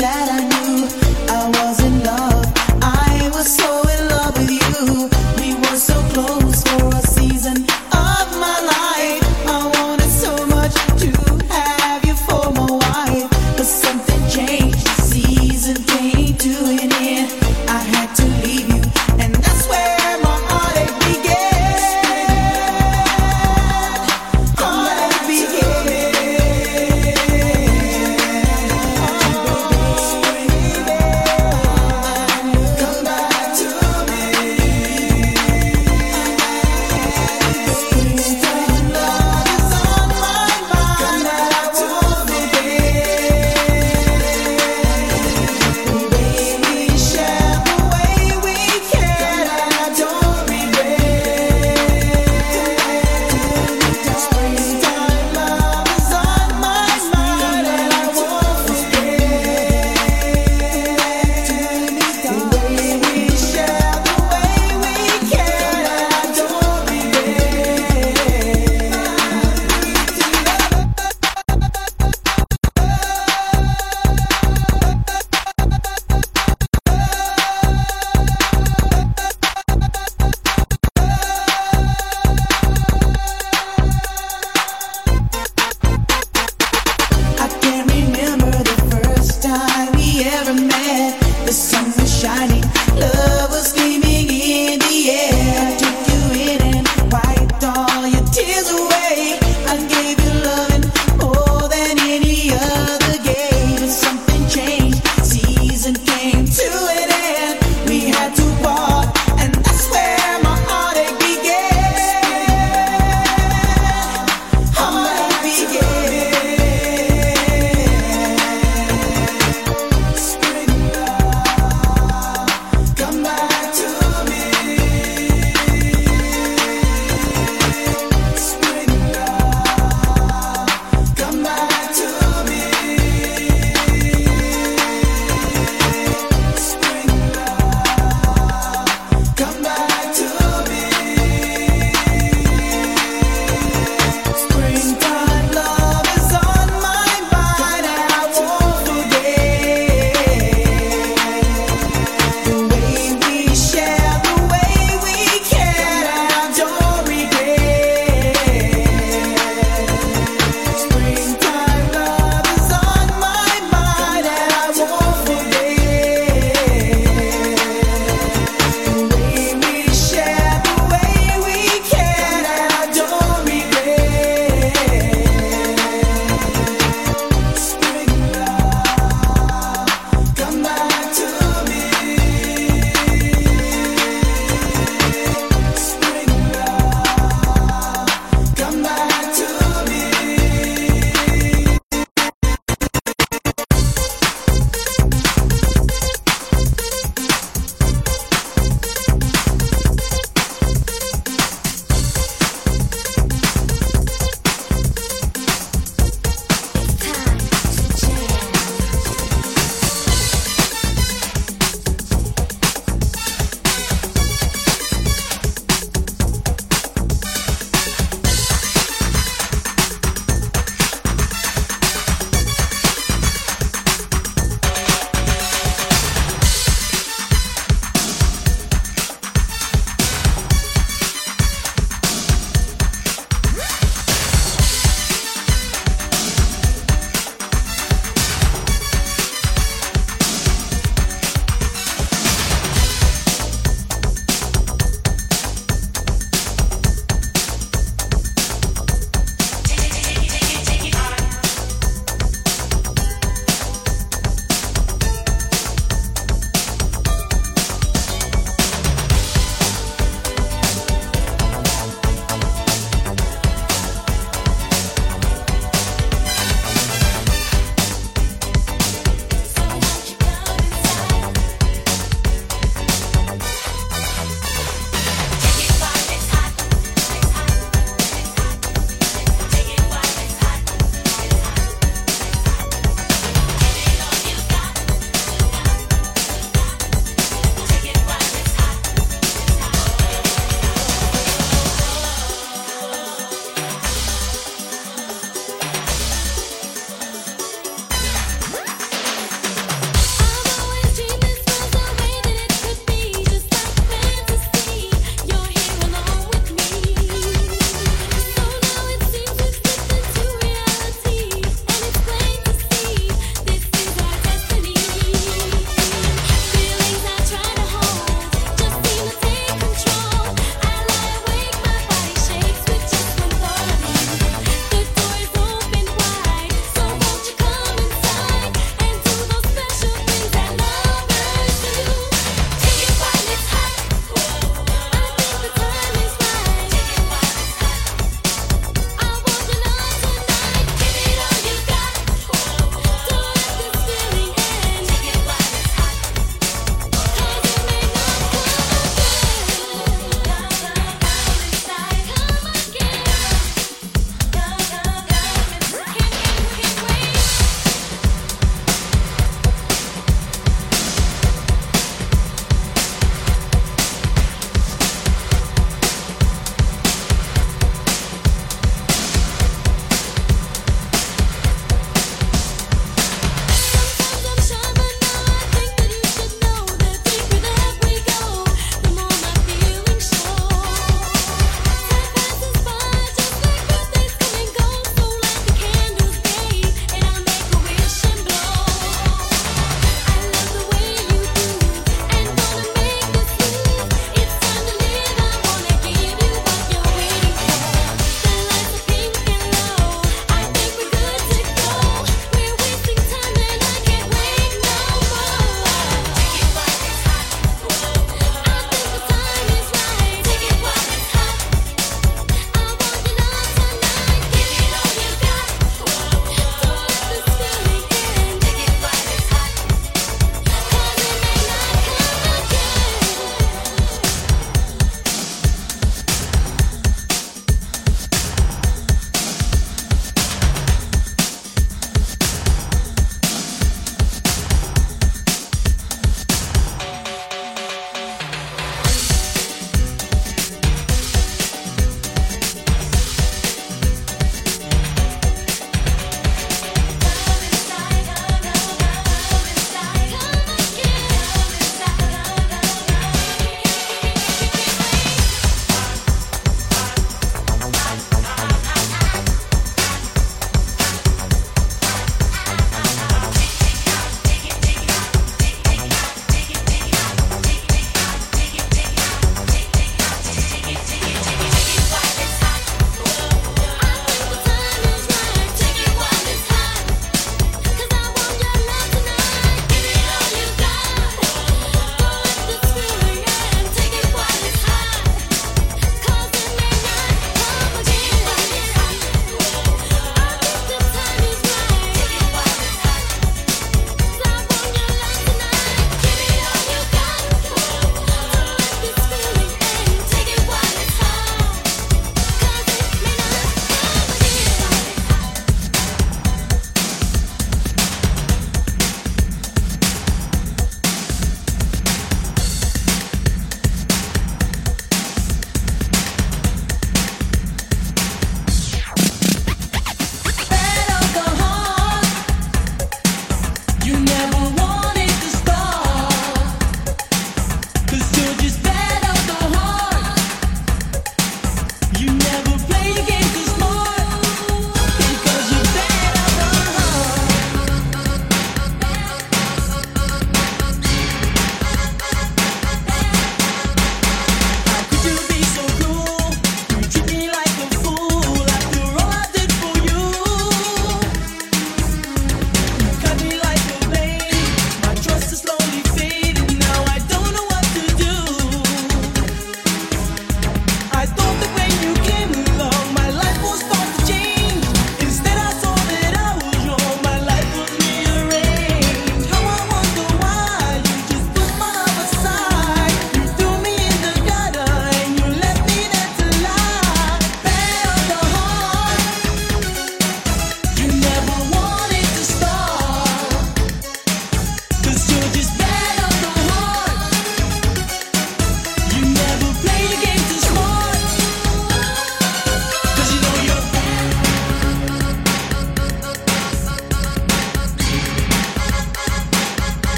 that I need.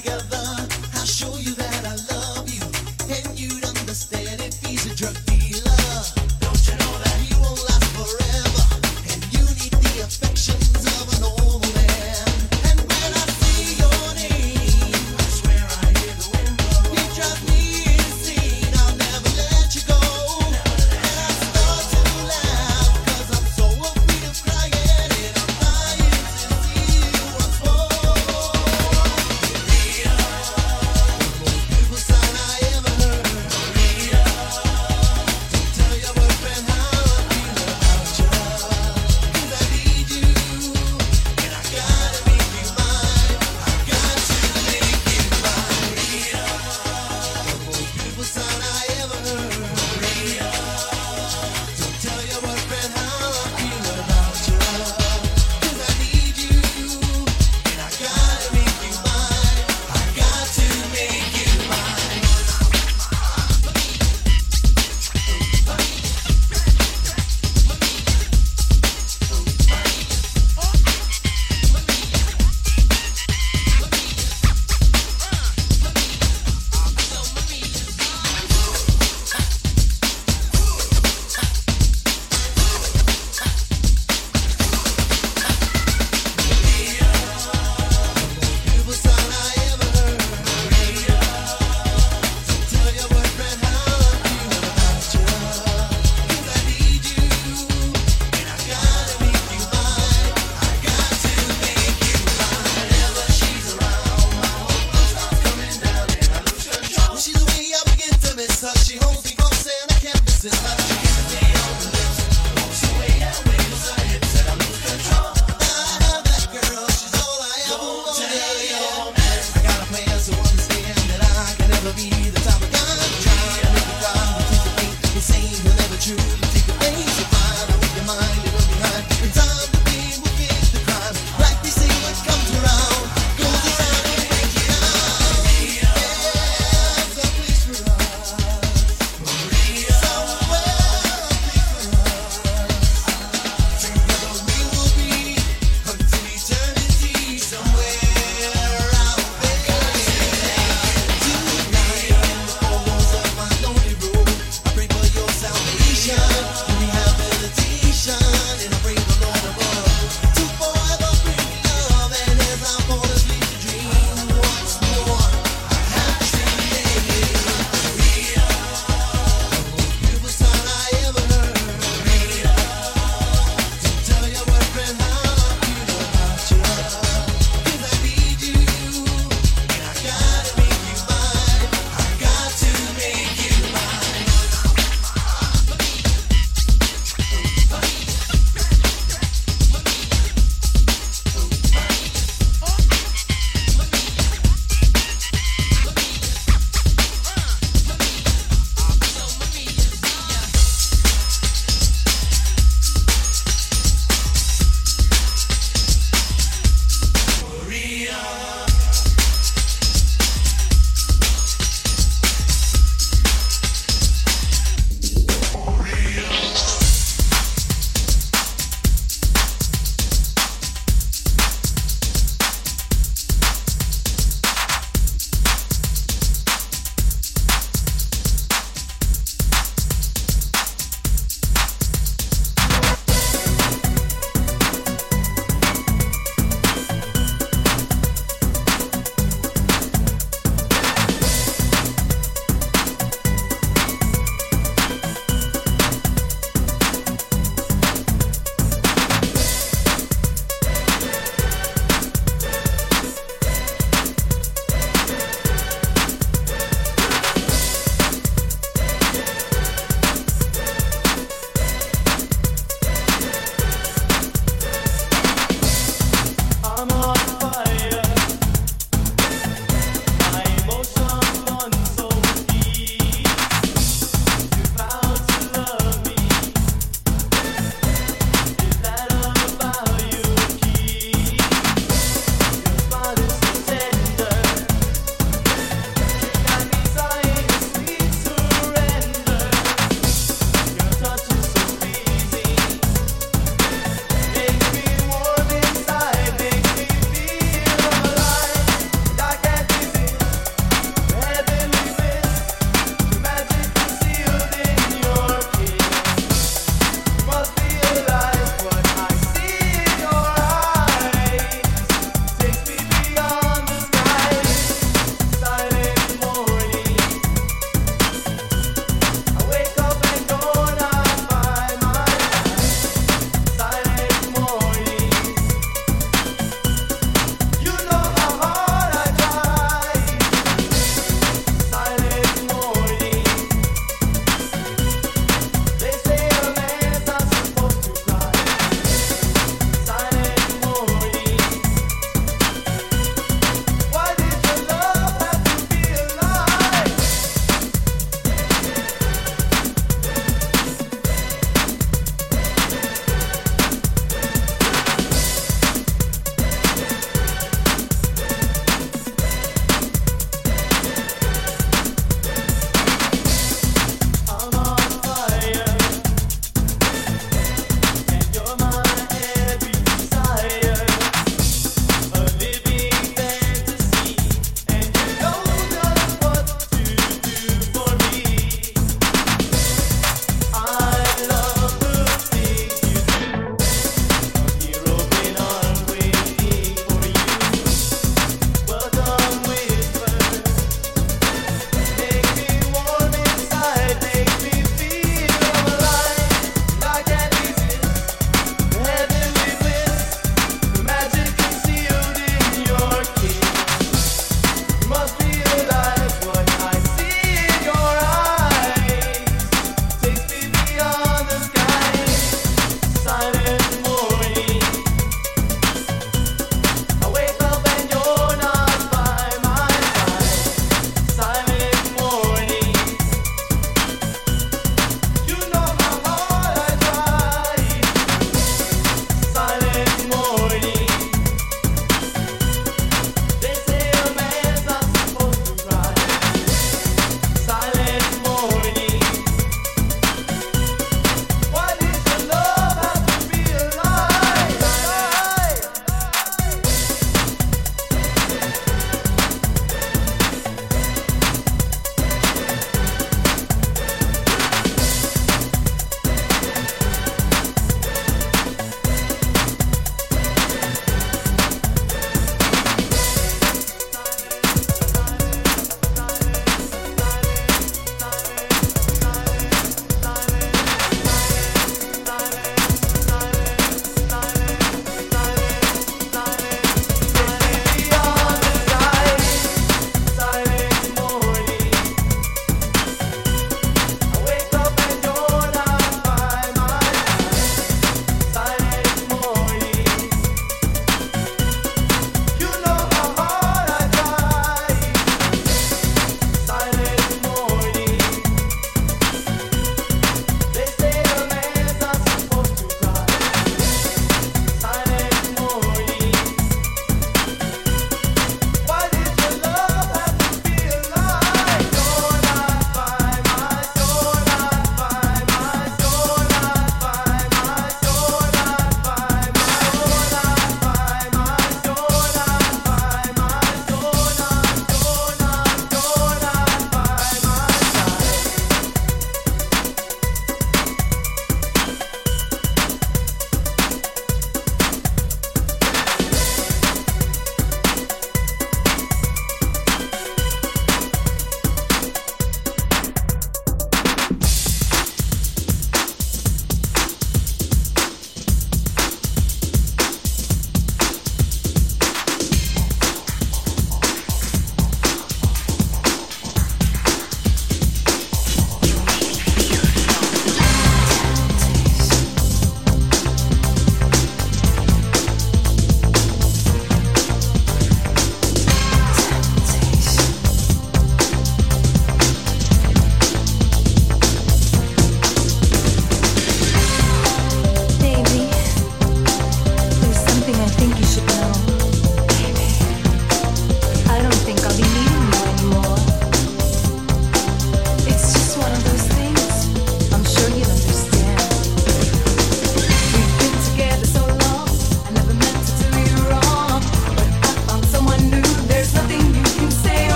together.